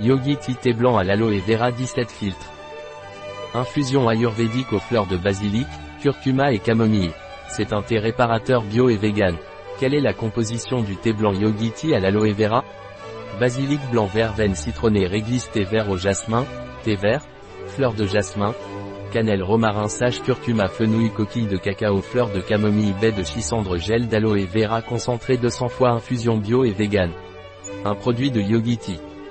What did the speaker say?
Yogi Tea thé blanc à l'aloe vera 17 filtres. Infusion ayurvédique aux fleurs de basilic, curcuma et camomille. C'est un thé réparateur bio et vegan. Quelle est la composition du thé blanc Yogi Tea à l'aloe vera? Basilic blanc verveine citronnée réglisse thé vert au jasmin, thé vert, fleurs de jasmin, cannelle romarin sage curcuma fenouil coquille de cacao fleurs de camomille baie de chisandre gel d'aloe vera concentré 200 fois infusion bio et vegan. Un produit de Yogi Tea.